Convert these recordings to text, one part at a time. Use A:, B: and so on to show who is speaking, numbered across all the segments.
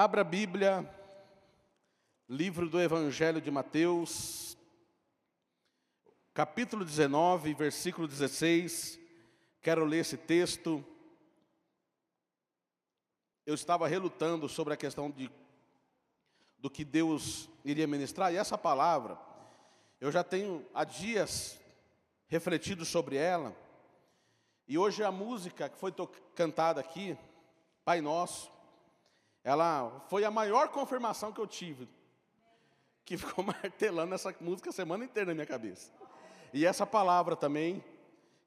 A: Abra a Bíblia, livro do Evangelho de Mateus, capítulo 19, versículo 16. Quero ler esse texto. Eu estava relutando sobre a questão de do que Deus iria ministrar, e essa palavra, eu já tenho há dias refletido sobre ela, e hoje a música que foi cantada aqui, Pai Nosso, ela foi a maior confirmação que eu tive, que ficou martelando essa música a semana inteira na minha cabeça. E essa palavra também,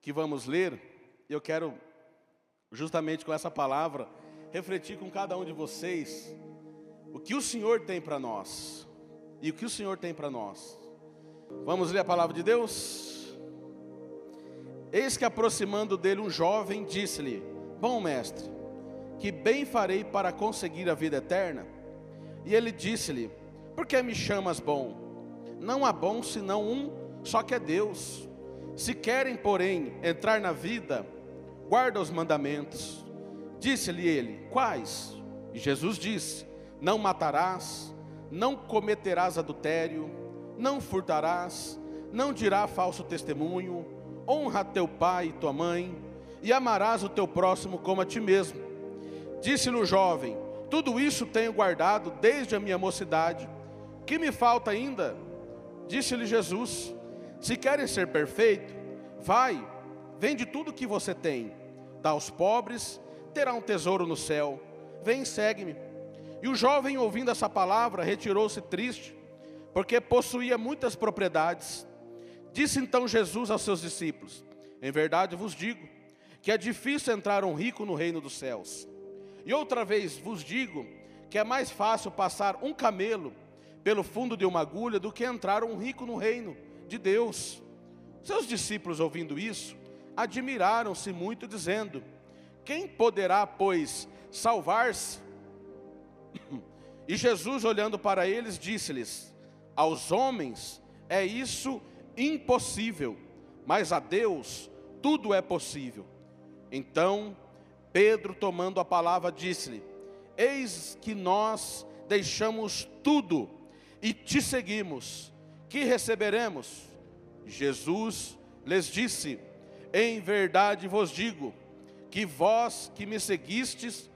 A: que vamos ler, eu quero, justamente com essa palavra, refletir com cada um de vocês o que o Senhor tem para nós e o que o Senhor tem para nós. Vamos ler a palavra de Deus? Eis que aproximando dele um jovem, disse-lhe: Bom mestre, que bem farei para conseguir a vida eterna? E ele disse-lhe: Por que me chamas bom? Não há bom senão um, só que é Deus. Se querem, porém, entrar na vida, guarda os mandamentos. Disse-lhe ele: Quais? E Jesus disse: não matarás, não cometerás adultério, não furtarás, não dirá falso testemunho, honra teu pai e tua mãe, e amarás o teu próximo como a ti mesmo. Disse-lhe o jovem: Tudo isso tenho guardado desde a minha mocidade. Que me falta ainda? Disse-lhe Jesus: Se queres ser perfeito, vai, vende tudo que você tem, dá aos pobres, terá um tesouro no céu. Vem, segue-me. E o jovem, ouvindo essa palavra, retirou-se triste, porque possuía muitas propriedades. Disse então Jesus aos seus discípulos: Em verdade vos digo que é difícil entrar um rico no reino dos céus. E outra vez vos digo que é mais fácil passar um camelo pelo fundo de uma agulha do que entrar um rico no reino de Deus. Seus discípulos, ouvindo isso, admiraram-se muito, dizendo: Quem poderá, pois, salvar-se? E Jesus, olhando para eles, disse-lhes: Aos homens é isso impossível, mas a Deus tudo é possível. Então, Pedro, tomando a palavra, disse-lhe: Eis que nós deixamos tudo e te seguimos. Que receberemos? Jesus lhes disse: Em verdade vos digo que vós que me seguistes,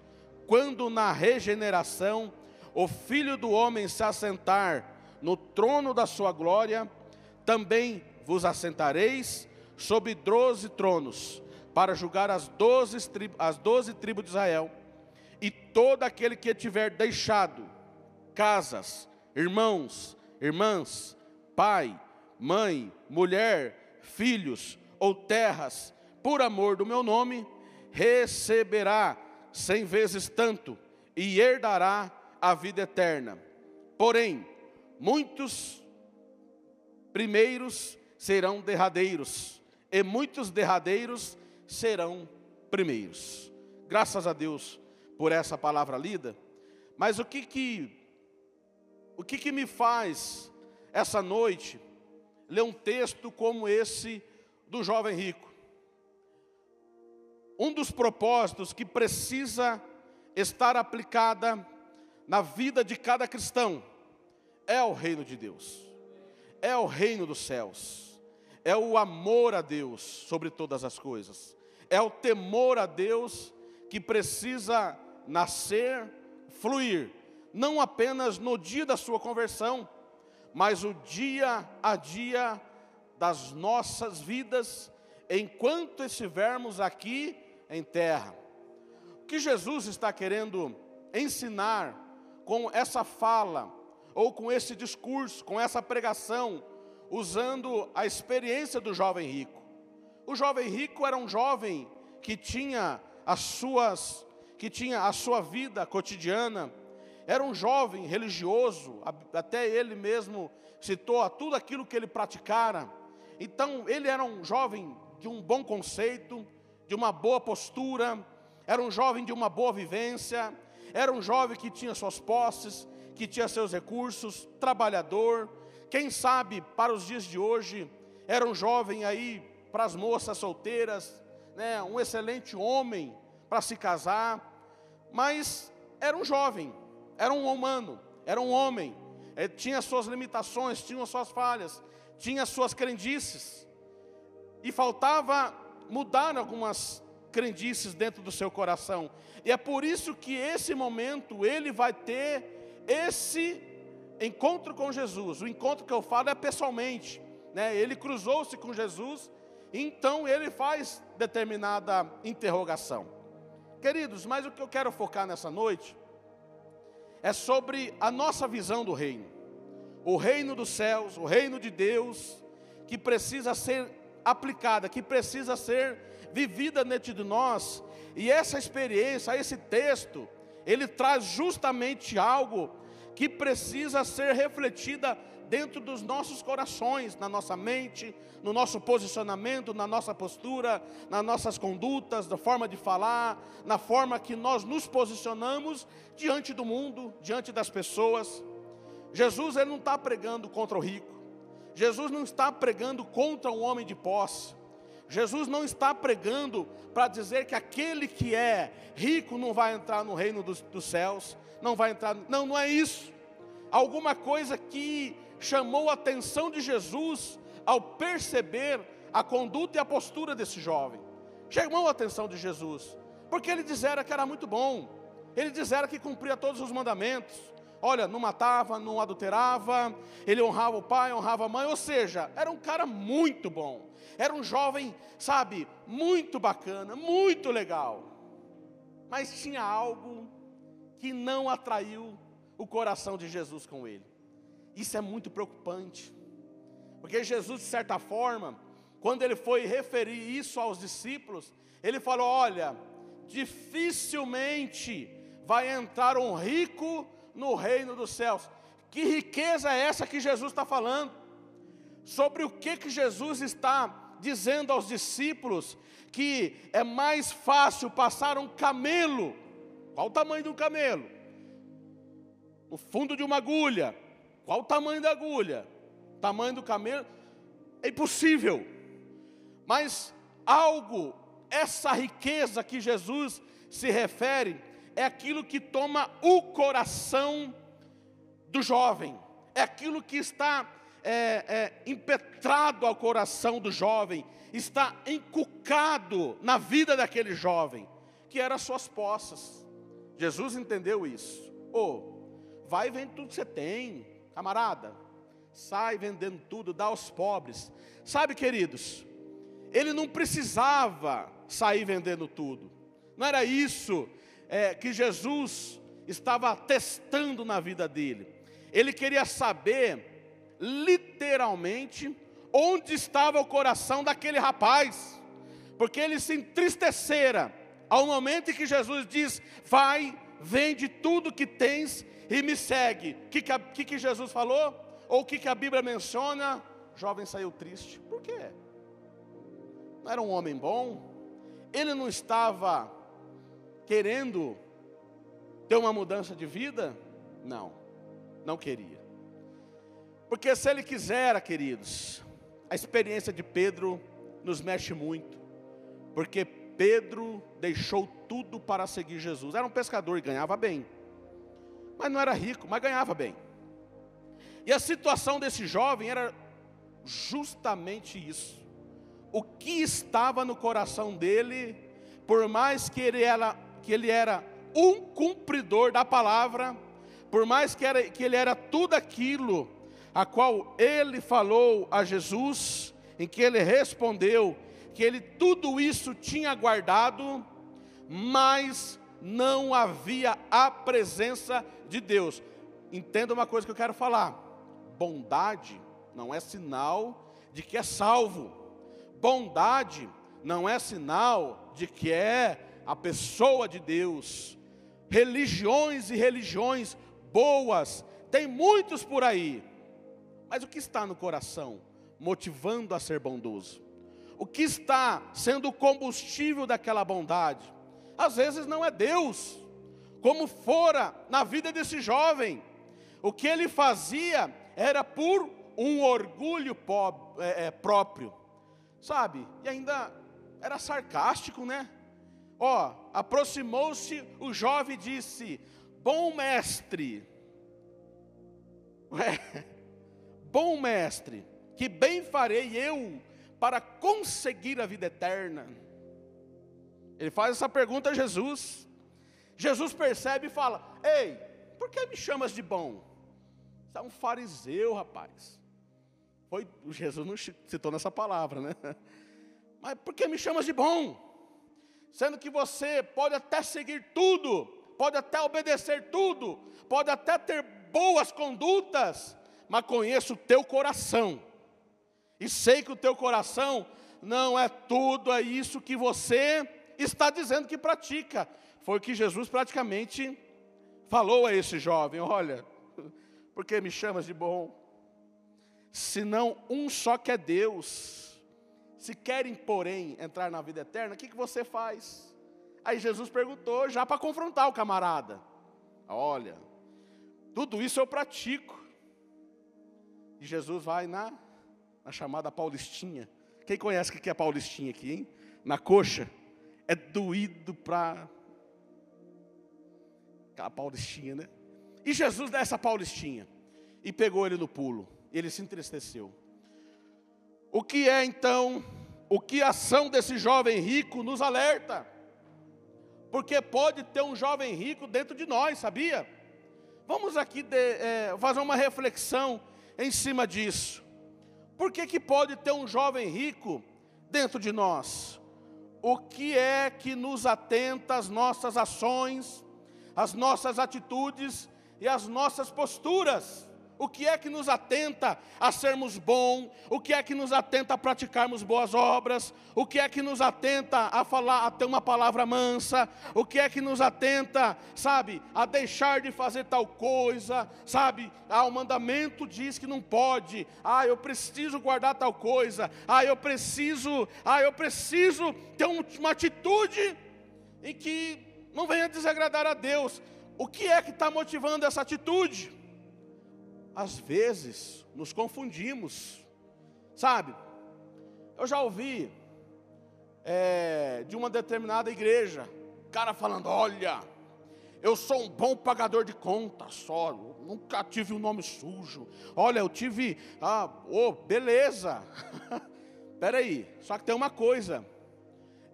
A: quando na regeneração o Filho do Homem se assentar no trono da sua glória, também vos assentareis sobre doze tronos, para julgar as doze, as doze tribos de Israel, e todo aquele que tiver deixado casas, irmãos, irmãs, pai, mãe, mulher, filhos ou terras, por amor do meu nome, receberá cem vezes tanto e herdará a vida eterna. Porém, muitos primeiros serão derradeiros, e muitos derradeiros serão primeiros. Graças a Deus por essa palavra lida. Mas o que que o que que me faz essa noite ler um texto como esse do jovem rico? um dos propósitos que precisa estar aplicada na vida de cada cristão é o reino de Deus, é o reino dos céus, é o amor a Deus sobre todas as coisas, é o temor a Deus que precisa nascer, fluir, não apenas no dia da sua conversão, mas o dia a dia das nossas vidas, enquanto estivermos aqui em terra. O que Jesus está querendo ensinar com essa fala, ou com esse discurso, com essa pregação, usando a experiência do jovem rico. O jovem rico era um jovem que tinha as suas, que tinha a sua vida cotidiana, era um jovem religioso, até ele mesmo citou tudo aquilo que ele praticara. Então, ele era um jovem de um bom conceito, de uma boa postura, era um jovem de uma boa vivência, era um jovem que tinha suas posses, que tinha seus recursos, trabalhador. Quem sabe para os dias de hoje, era um jovem aí para as moças solteiras, né, um excelente homem para se casar, mas era um jovem, era um humano, era um homem, tinha suas limitações, tinha suas falhas, tinha suas crendices, e faltava mudar algumas crendices dentro do seu coração. E é por isso que esse momento ele vai ter esse encontro com Jesus. O encontro que eu falo é pessoalmente, né? Ele cruzou-se com Jesus, então ele faz determinada interrogação. Queridos, mas o que eu quero focar nessa noite é sobre a nossa visão do reino. O reino dos céus, o reino de Deus, que precisa ser aplicada, que precisa ser vivida dentro de nós. E essa experiência, esse texto, ele traz justamente algo que precisa ser refletida dentro dos nossos corações, na nossa mente, no nosso posicionamento, na nossa postura, nas nossas condutas, da forma de falar, na forma que nós nos posicionamos diante do mundo, diante das pessoas. Jesus ele não está pregando contra o rico. Jesus não está pregando contra um homem de posse. Jesus não está pregando para dizer que aquele que é rico não vai entrar no reino dos, dos céus, não vai entrar. Não, não é isso. Alguma coisa que chamou a atenção de Jesus ao perceber a conduta e a postura desse jovem. Chamou a atenção de Jesus, porque ele dizera que era muito bom, ele dizera que cumpria todos os mandamentos, Olha, não matava, não adulterava, ele honrava o pai, honrava a mãe, ou seja, era um cara muito bom. Era um jovem, sabe, muito bacana, muito legal. Mas tinha algo que não atraiu o coração de Jesus com ele. Isso é muito preocupante. Porque Jesus, de certa forma, quando ele foi referir isso aos discípulos, ele falou: Olha, dificilmente vai entrar um rico no reino dos céus. Que riqueza é essa que Jesus está falando? Sobre o que, que Jesus está dizendo aos discípulos? Que é mais fácil passar um camelo. Qual o tamanho do camelo? O fundo de uma agulha. Qual o tamanho da agulha? Tamanho do camelo? É impossível. Mas algo, essa riqueza que Jesus se refere, é aquilo que toma o coração do jovem, é aquilo que está é, é, impetrado ao coração do jovem, está encucado na vida daquele jovem, que eram as suas poças. Jesus entendeu isso. Oh, vai vendo tudo que você tem, camarada. Sai vendendo tudo, dá aos pobres. Sabe, queridos, ele não precisava sair vendendo tudo. Não era isso é, que Jesus estava testando na vida dele. Ele queria saber, literalmente, onde estava o coração daquele rapaz, porque ele se entristecera ao momento em que Jesus diz: Vai, vende tudo que tens e me segue. O que, que, que, Jesus falou? Ou o que, que a Bíblia menciona? O jovem saiu triste. Por quê? Não era um homem bom? Ele não estava querendo ter uma mudança de vida? Não, não queria. Porque se ele quisera, queridos, a experiência de Pedro nos mexe muito. Porque Pedro deixou tudo para seguir Jesus. Era um pescador e ganhava bem. Mas não era rico, mas ganhava bem. E a situação desse jovem era justamente isso. O que estava no coração dele, por mais que ele era que ele era um cumpridor da palavra, por mais que, era, que ele era tudo aquilo a qual ele falou a Jesus, em que ele respondeu que ele tudo isso tinha guardado, mas não havia a presença de Deus. Entenda uma coisa que eu quero falar: bondade não é sinal de que é salvo, bondade não é sinal de que é a pessoa de Deus. Religiões e religiões boas, tem muitos por aí. Mas o que está no coração motivando a ser bondoso? O que está sendo o combustível daquela bondade? Às vezes não é Deus, como fora na vida desse jovem. O que ele fazia era por um orgulho é, é, próprio, sabe? E ainda era sarcástico, né? Ó, aproximou-se o jovem e disse: Bom mestre, Ué, bom mestre, que bem farei eu para conseguir a vida eterna? Ele faz essa pergunta a Jesus. Jesus percebe e fala: Ei, por que me chamas de bom? Você é um fariseu, rapaz. Foi, Jesus não citou nessa palavra, né? Mas por que me chamas de bom? Sendo que você pode até seguir tudo, pode até obedecer tudo, pode até ter boas condutas, mas conheço o teu coração. E sei que o teu coração não é tudo é isso que você está dizendo que pratica. Foi o que Jesus praticamente falou a esse jovem: Olha, por que me chamas de bom? Senão um só que é Deus. Se querem, porém, entrar na vida eterna, o que, que você faz? Aí Jesus perguntou, já para confrontar o camarada: Olha, tudo isso eu pratico. E Jesus vai na, na chamada Paulistinha. Quem conhece o que é Paulistinha aqui, hein? Na coxa. É doído para. Aquela Paulistinha, né? E Jesus dá essa Paulistinha. E pegou ele no pulo. Ele se entristeceu. O que é então, o que a ação desse jovem rico nos alerta? Porque pode ter um jovem rico dentro de nós, sabia? Vamos aqui de, é, fazer uma reflexão em cima disso. Por que, que pode ter um jovem rico dentro de nós? O que é que nos atenta às nossas ações, às nossas atitudes e às nossas posturas? O que é que nos atenta a sermos bons? O que é que nos atenta a praticarmos boas obras? O que é que nos atenta a falar, a ter uma palavra mansa? O que é que nos atenta, sabe, a deixar de fazer tal coisa? Sabe, ah, o mandamento diz que não pode. Ah, eu preciso guardar tal coisa. Ah, eu preciso, ah, eu preciso ter uma atitude em que não venha desagradar a Deus. O que é que está motivando essa atitude? Às vezes nos confundimos, sabe? Eu já ouvi é, de uma determinada igreja, cara falando: olha, eu sou um bom pagador de contas só, nunca tive um nome sujo. Olha, eu tive, ah, oh, beleza. Peraí, só que tem uma coisa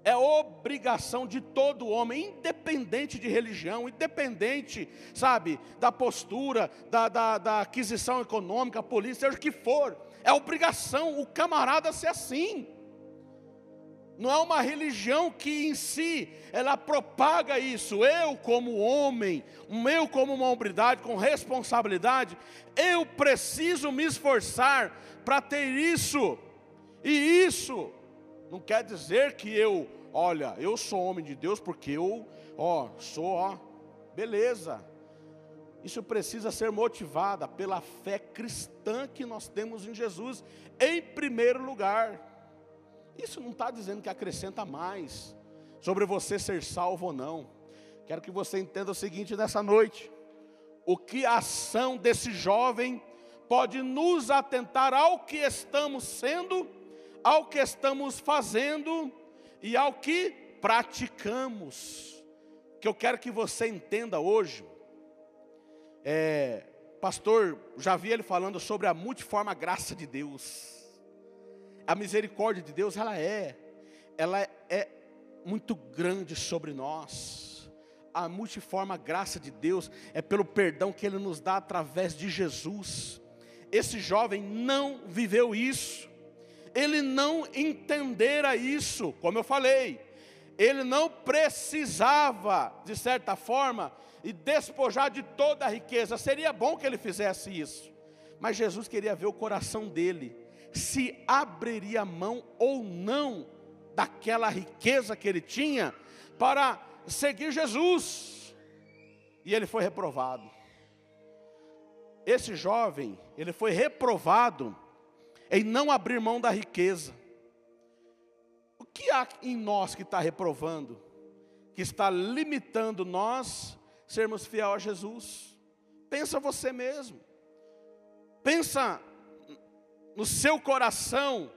A: é obrigação de todo homem, independente de religião, independente, sabe, da postura, da, da, da aquisição econômica, polícia, seja o que for, é obrigação o camarada ser assim. Não é uma religião que em si ela propaga isso. Eu, como homem, eu, como uma hombridade, com responsabilidade, eu preciso me esforçar para ter isso. E isso não quer dizer que eu, olha, eu sou homem de Deus porque eu, ó, sou, ó, beleza. Isso precisa ser motivada pela fé cristã que nós temos em Jesus, em primeiro lugar. Isso não está dizendo que acrescenta mais sobre você ser salvo ou não. Quero que você entenda o seguinte nessa noite: o que a ação desse jovem pode nos atentar ao que estamos sendo ao que estamos fazendo e ao que praticamos. Que eu quero que você entenda hoje. É, pastor, já vi ele falando sobre a multiforme graça de Deus. A misericórdia de Deus, ela é, ela é muito grande sobre nós. A multiforme graça de Deus é pelo perdão que Ele nos dá através de Jesus. Esse jovem não viveu isso ele não entendera isso, como eu falei, ele não precisava, de certa forma, e despojar de toda a riqueza. Seria bom que ele fizesse isso, mas Jesus queria ver o coração dele, se abriria mão ou não daquela riqueza que ele tinha para seguir Jesus. E ele foi reprovado. Esse jovem, ele foi reprovado em não abrir mão da riqueza. O que há em nós que está reprovando, que está limitando nós sermos fiel a Jesus? Pensa você mesmo. Pensa no seu coração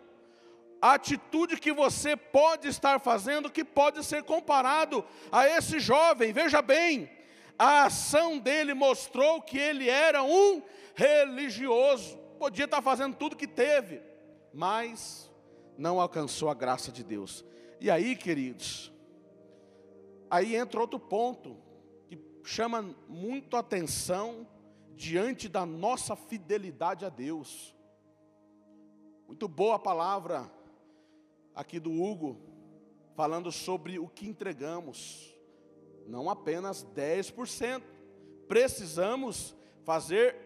A: a atitude que você pode estar fazendo que pode ser comparado a esse jovem. Veja bem, a ação dele mostrou que ele era um religioso. Podia estar fazendo tudo que teve, mas não alcançou a graça de Deus. E aí, queridos, aí entra outro ponto que chama muito atenção diante da nossa fidelidade a Deus. Muito boa a palavra aqui do Hugo, falando sobre o que entregamos não apenas 10%. Precisamos fazer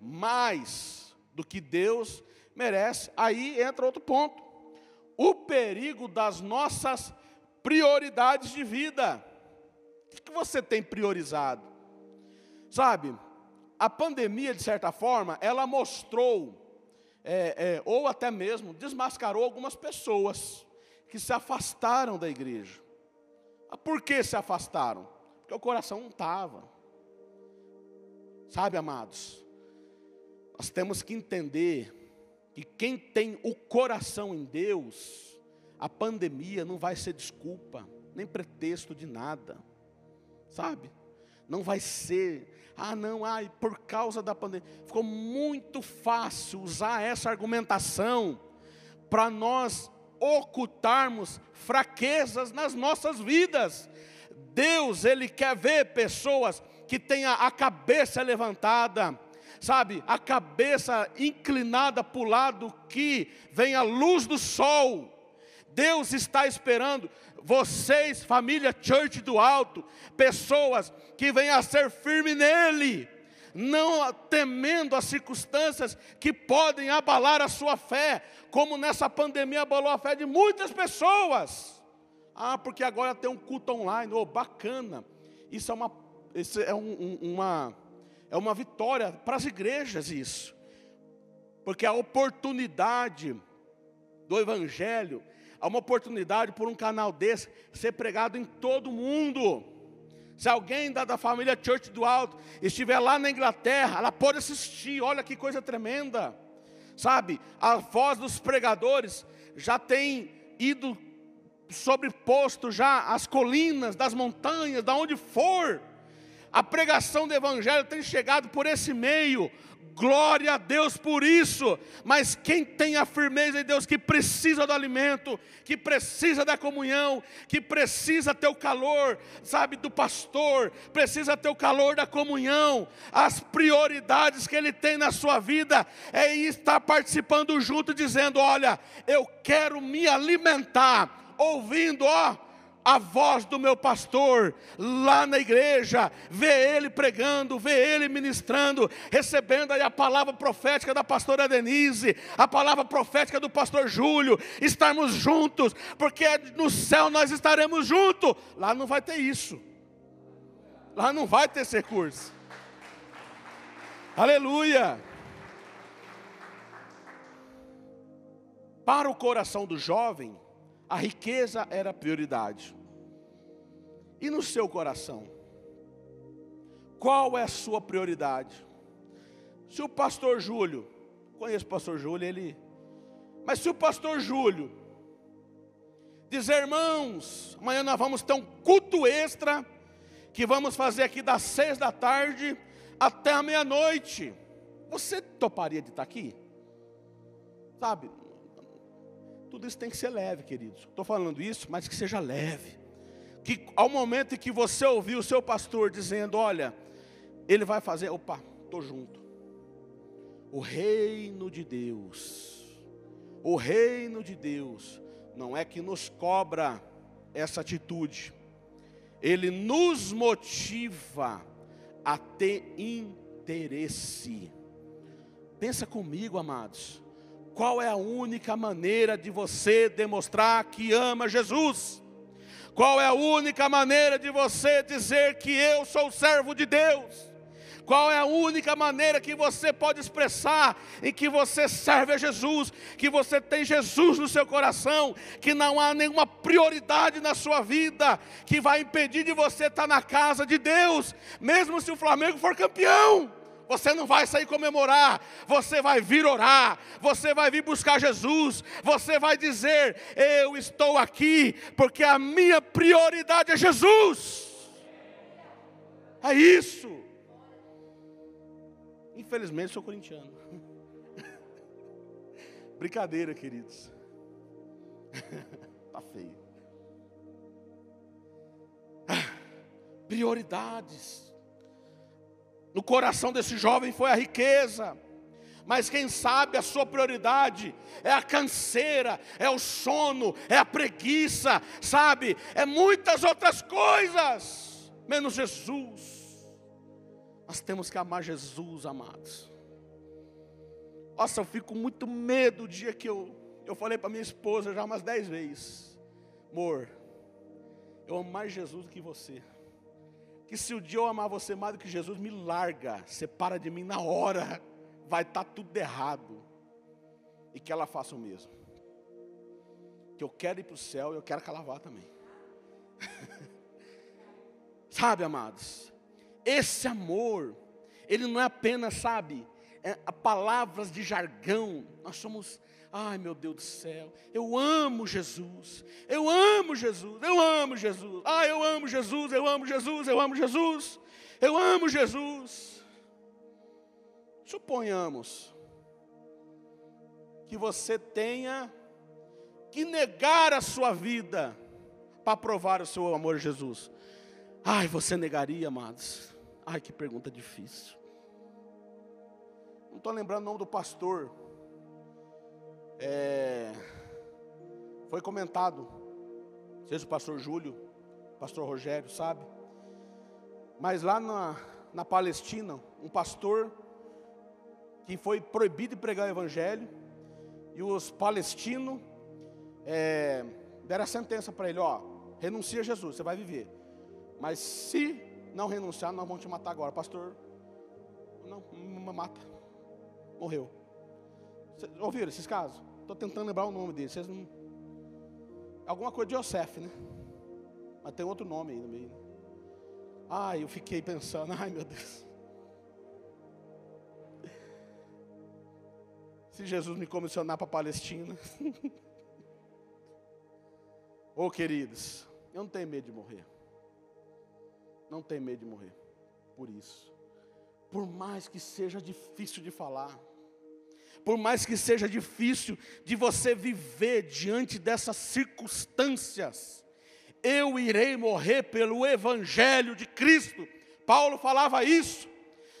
A: mais do que Deus merece. Aí entra outro ponto: o perigo das nossas prioridades de vida. O que você tem priorizado? Sabe, a pandemia, de certa forma, ela mostrou, é, é, ou até mesmo desmascarou algumas pessoas que se afastaram da igreja. Por que se afastaram? Porque o coração não estava. Sabe, amados, nós temos que entender que quem tem o coração em Deus, a pandemia não vai ser desculpa, nem pretexto de nada, sabe? Não vai ser, ah não, ai, por causa da pandemia. Ficou muito fácil usar essa argumentação para nós ocultarmos fraquezas nas nossas vidas. Deus, Ele quer ver pessoas que tenham a cabeça levantada, sabe, a cabeça inclinada para o lado que vem a luz do sol. Deus está esperando vocês, família Church do Alto, pessoas que venham a ser firme nele não temendo as circunstâncias que podem abalar a sua fé, como nessa pandemia abalou a fé de muitas pessoas. Ah, porque agora tem um culto online, oh, bacana. Isso é uma, isso é um, um, uma, é uma vitória para as igrejas isso. Porque a oportunidade do Evangelho, há uma oportunidade por um canal desse ser pregado em todo mundo. Se alguém da, da família Church do Alto estiver lá na Inglaterra, ela pode assistir, olha que coisa tremenda. Sabe, a voz dos pregadores já tem ido sobreposto já as colinas, das montanhas, da onde for. A pregação do Evangelho tem chegado por esse meio, glória a Deus por isso. Mas quem tem a firmeza em Deus, que precisa do alimento, que precisa da comunhão, que precisa ter o calor, sabe, do pastor, precisa ter o calor da comunhão, as prioridades que ele tem na sua vida é estar participando junto, dizendo: Olha, eu quero me alimentar, ouvindo, ó a voz do meu pastor lá na igreja, ver ele pregando, ver ele ministrando, recebendo aí a palavra profética da pastora Denise, a palavra profética do pastor Júlio, estarmos juntos, porque no céu nós estaremos juntos. Lá não vai ter isso. Lá não vai ter esse curso. Aleluia. Para o coração do jovem, a riqueza era prioridade. E no seu coração? Qual é a sua prioridade? Se o pastor Júlio, conheço o pastor Júlio, ele. Mas se o pastor Júlio dizer, irmãos, amanhã nós vamos ter um culto extra, que vamos fazer aqui das seis da tarde até a meia-noite. Você toparia de estar aqui? Sabe? Tudo isso tem que ser leve, queridos. Estou falando isso, mas que seja leve que ao momento em que você ouvir o seu pastor dizendo, olha, ele vai fazer, opa, estou junto. O reino de Deus, o reino de Deus, não é que nos cobra essa atitude, ele nos motiva a ter interesse. Pensa comigo, amados, qual é a única maneira de você demonstrar que ama Jesus? Qual é a única maneira de você dizer que eu sou servo de Deus? Qual é a única maneira que você pode expressar em que você serve a Jesus, que você tem Jesus no seu coração, que não há nenhuma prioridade na sua vida que vai impedir de você estar na casa de Deus, mesmo se o Flamengo for campeão? Você não vai sair comemorar, você vai vir orar, você vai vir buscar Jesus, você vai dizer: Eu estou aqui porque a minha prioridade é Jesus. É isso. Infelizmente sou corintiano. Brincadeira, queridos. tá feio. Prioridades. No coração desse jovem foi a riqueza mas quem sabe a sua prioridade é a canseira, é o sono, é a preguiça, sabe? É muitas outras coisas, menos Jesus. Nós temos que amar Jesus, amados. Nossa, eu fico muito medo o dia que eu, eu falei para minha esposa já umas dez vezes: Amor, eu amo mais Jesus do que você. Que se o dia eu amar você mais do que Jesus, me larga, separa de mim na hora vai estar tá tudo errado. E que ela faça o mesmo. Que eu quero ir para o céu e eu quero que ela vá também. sabe, amados? Esse amor, ele não é apenas, sabe, é, palavras de jargão. Nós somos, ai meu Deus do céu, eu amo Jesus, eu amo Jesus, eu amo Jesus, ah, eu amo Jesus, eu amo Jesus, eu amo Jesus, eu amo Jesus. Suponhamos que você tenha que negar a sua vida para provar o seu amor a Jesus. Ai, você negaria, amados? Ai, que pergunta difícil. Não estou lembrando o nome do pastor. É, foi comentado, seja o pastor Júlio, pastor Rogério, sabe? Mas lá na, na Palestina, um pastor que foi proibido de pregar o evangelho, e os palestinos é, deram a sentença para ele: ó, renuncia a Jesus, você vai viver. Mas se não renunciar, nós vamos te matar agora. Pastor, não, mata. Morreu. Ouviram esses casos? Estou tentando lembrar o nome dele. Vocês não... Alguma coisa de Yosef, né? Mas tem outro nome aí no meio. Né? Ai, eu fiquei pensando, ai meu Deus. Se Jesus me comissionar para a Palestina. Ô oh, queridos, eu não tenho medo de morrer. Não tenho medo de morrer. Por isso. Por mais que seja difícil de falar. Por mais que seja difícil de você viver diante dessas circunstâncias. Eu irei morrer pelo Evangelho de Cristo. Paulo falava isso.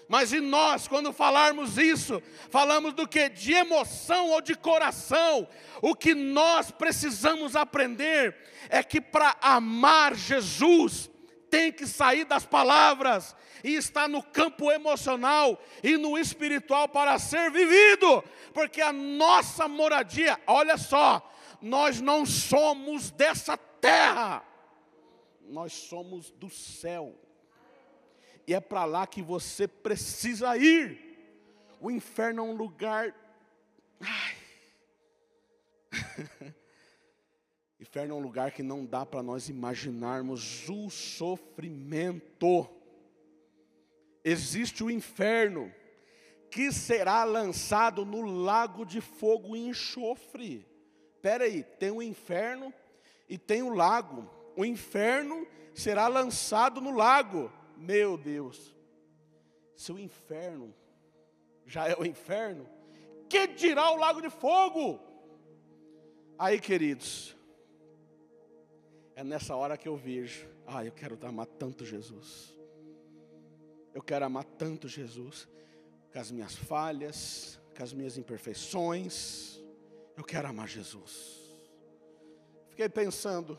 A: Mas e nós, quando falarmos isso, falamos do que? De emoção ou de coração. O que nós precisamos aprender é que para amar Jesus, tem que sair das palavras e estar no campo emocional e no espiritual para ser vivido, porque a nossa moradia, olha só, nós não somos dessa terra, nós somos do céu e é para lá que você precisa ir. O inferno é um lugar. Ai. inferno é um lugar que não dá para nós imaginarmos o sofrimento. Existe o inferno que será lançado no lago de fogo e enxofre. Espera aí, tem o inferno e tem o lago. O inferno será lançado no lago. Meu Deus, se o inferno já é o inferno, que dirá o lago de fogo? Aí, queridos, é nessa hora que eu vejo, ah, eu quero amar tanto Jesus. Eu quero amar tanto Jesus, com as minhas falhas, com as minhas imperfeições. Eu quero amar Jesus. Fiquei pensando,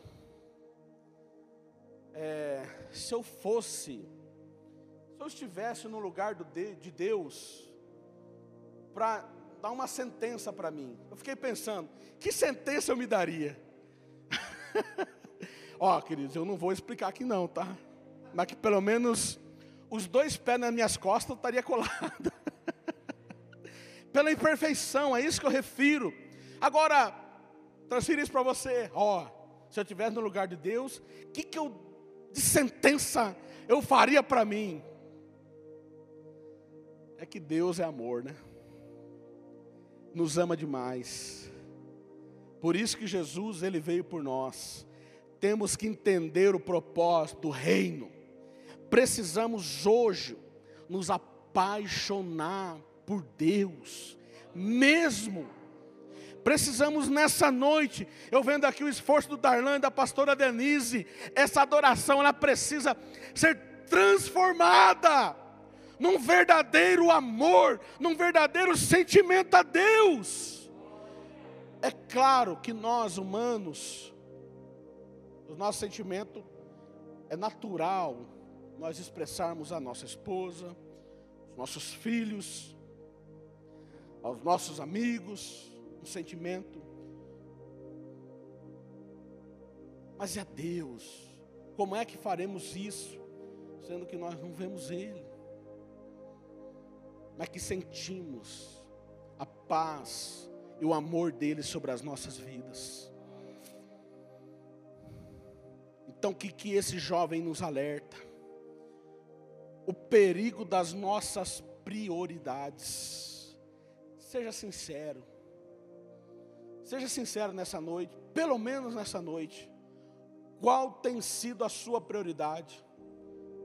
A: é, se eu fosse, se eu estivesse no lugar de, de Deus, para dar uma sentença para mim, eu fiquei pensando, que sentença eu me daria? Ó, oh, queridos, eu não vou explicar aqui não, tá? Mas que pelo menos os dois pés nas minhas costas estaria colado. Pela imperfeição, é isso que eu refiro. Agora, transfiro isso para você. Ó, oh, se eu estivesse no lugar de Deus, o que, que eu de sentença eu faria para mim? É que Deus é amor, né? Nos ama demais. Por isso que Jesus ele veio por nós. Temos que entender o propósito do reino. precisamos hoje nos apaixonar por Deus, mesmo. Precisamos nessa noite, eu vendo aqui o esforço do Darlan e da pastora Denise, essa adoração ela precisa ser transformada num verdadeiro amor, num verdadeiro sentimento a Deus. É claro que nós humanos, o nosso sentimento é natural nós expressarmos a nossa esposa, os nossos filhos, aos nossos amigos, um sentimento. Mas é Deus. Como é que faremos isso, sendo que nós não vemos Ele? Mas que sentimos a paz e o amor dele sobre as nossas vidas. Então, o que, que esse jovem nos alerta? O perigo das nossas prioridades. Seja sincero. Seja sincero nessa noite, pelo menos nessa noite. Qual tem sido a sua prioridade?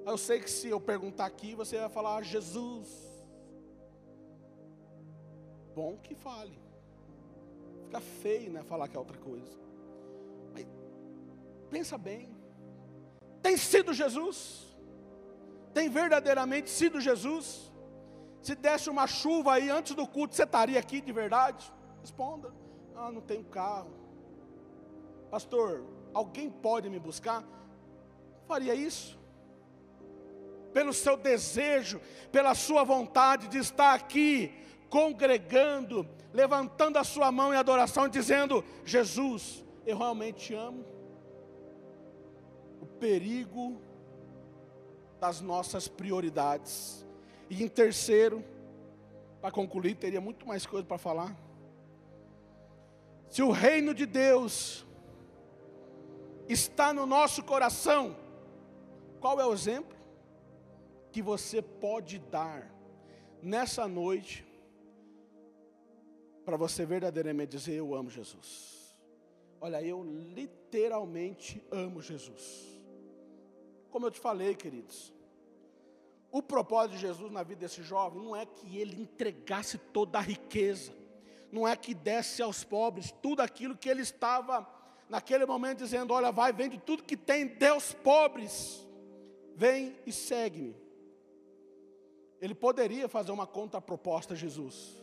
A: Eu sei que se eu perguntar aqui, você vai falar Jesus. Bom que fale. Fica feio, né, falar que é outra coisa. Mas pensa bem. Tem sido Jesus? Tem verdadeiramente sido Jesus? Se desse uma chuva aí antes do culto, você estaria aqui de verdade? Responda. Ah, não tenho carro. Pastor, alguém pode me buscar? Faria isso? Pelo seu desejo, pela sua vontade de estar aqui, congregando, levantando a sua mão em adoração, dizendo: Jesus, eu realmente te amo. O perigo das nossas prioridades. E em terceiro, para concluir, teria muito mais coisa para falar. Se o reino de Deus está no nosso coração, qual é o exemplo que você pode dar nessa noite para você verdadeiramente dizer: Eu amo Jesus? Olha, eu literalmente amo Jesus. Como eu te falei, queridos, o propósito de Jesus na vida desse jovem não é que ele entregasse toda a riqueza não é que desse aos pobres tudo aquilo que ele estava naquele momento dizendo: Olha, vai, vende tudo que tem, dê aos pobres, vem e segue-me. Ele poderia fazer uma contraproposta a Jesus: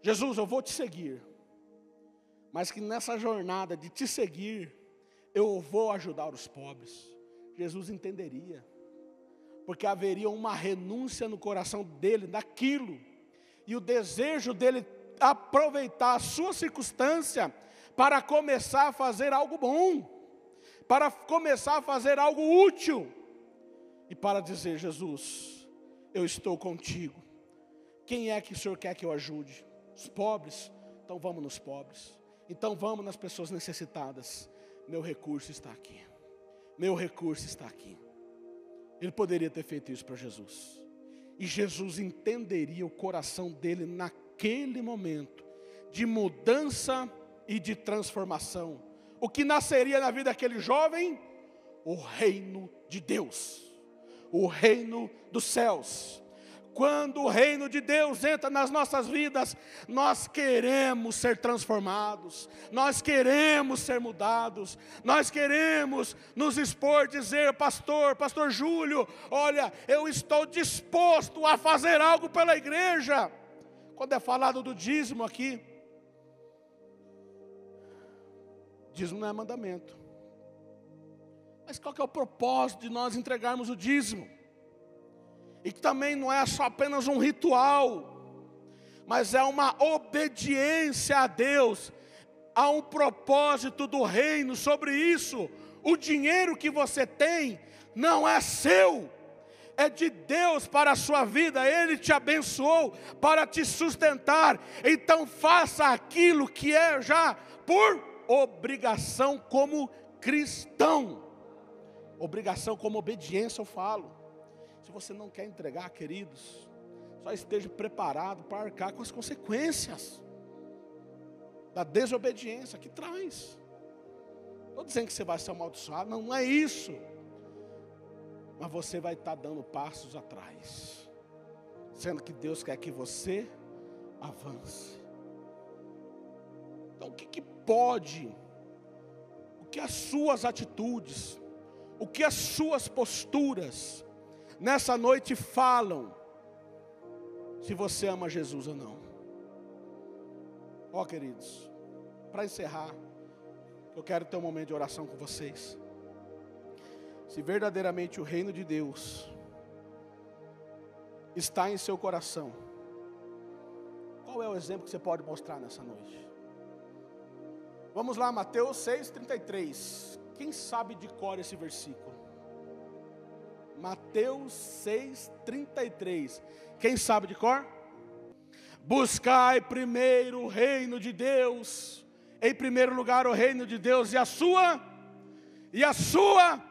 A: Jesus, eu vou te seguir, mas que nessa jornada de te seguir, eu vou ajudar os pobres. Jesus entenderia, porque haveria uma renúncia no coração dele daquilo, e o desejo dele aproveitar a sua circunstância para começar a fazer algo bom, para começar a fazer algo útil e para dizer: Jesus, eu estou contigo. Quem é que o Senhor quer que eu ajude? Os pobres? Então vamos nos pobres. Então vamos nas pessoas necessitadas. Meu recurso está aqui. Meu recurso está aqui. Ele poderia ter feito isso para Jesus. E Jesus entenderia o coração dele naquele momento de mudança e de transformação. O que nasceria na vida daquele jovem? O reino de Deus, o reino dos céus. Quando o reino de Deus entra nas nossas vidas, nós queremos ser transformados, nós queremos ser mudados, nós queremos nos expor, dizer, pastor, pastor Júlio, olha, eu estou disposto a fazer algo pela igreja. Quando é falado do dízimo aqui, dízimo não é mandamento. Mas qual que é o propósito de nós entregarmos o dízimo? E que também não é só apenas um ritual, mas é uma obediência a Deus, há um propósito do reino sobre isso. O dinheiro que você tem não é seu, é de Deus para a sua vida, Ele te abençoou para te sustentar. Então faça aquilo que é já por obrigação como cristão. Obrigação como obediência, eu falo. Você não quer entregar, queridos, só esteja preparado para arcar com as consequências da desobediência que traz. Estou dizendo que você vai ser amaldiçoado, não, não é isso. mas você vai estar dando passos atrás, sendo que Deus quer que você avance. Então, o que, que pode, o que as suas atitudes, o que as suas posturas nessa noite falam, se você ama Jesus ou não? Ó, oh, queridos, para encerrar, eu quero ter um momento de oração com vocês. Se verdadeiramente o reino de Deus está em seu coração, qual é o exemplo que você pode mostrar nessa noite? Vamos lá, Mateus 6,33. Quem sabe de cor esse versículo? Mateus 6,33. Quem sabe de cor? Buscai primeiro o reino de Deus, em primeiro lugar o reino de Deus e a sua, e a sua,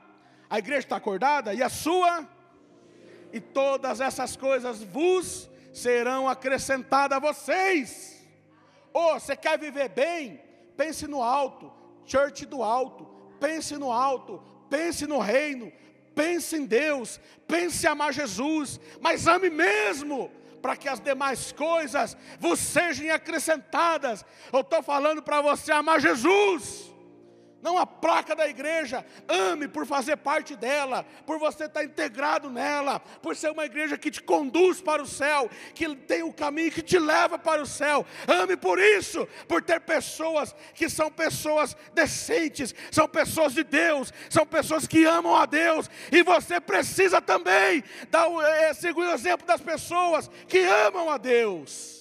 A: a igreja está acordada, e a sua, e todas essas coisas vos serão acrescentadas a vocês. Oh, você quer viver bem? Pense no alto, church do alto, pense no alto, pense no reino, pense em Deus, pense em amar Jesus, mas ame mesmo, para que as demais coisas vos sejam acrescentadas. Eu estou falando para você amar Jesus não a placa da igreja. Ame por fazer parte dela, por você estar integrado nela, por ser uma igreja que te conduz para o céu, que tem o caminho que te leva para o céu. Ame por isso, por ter pessoas que são pessoas decentes, são pessoas de Deus, são pessoas que amam a Deus, e você precisa também dar, é, seguir o exemplo das pessoas que amam a Deus.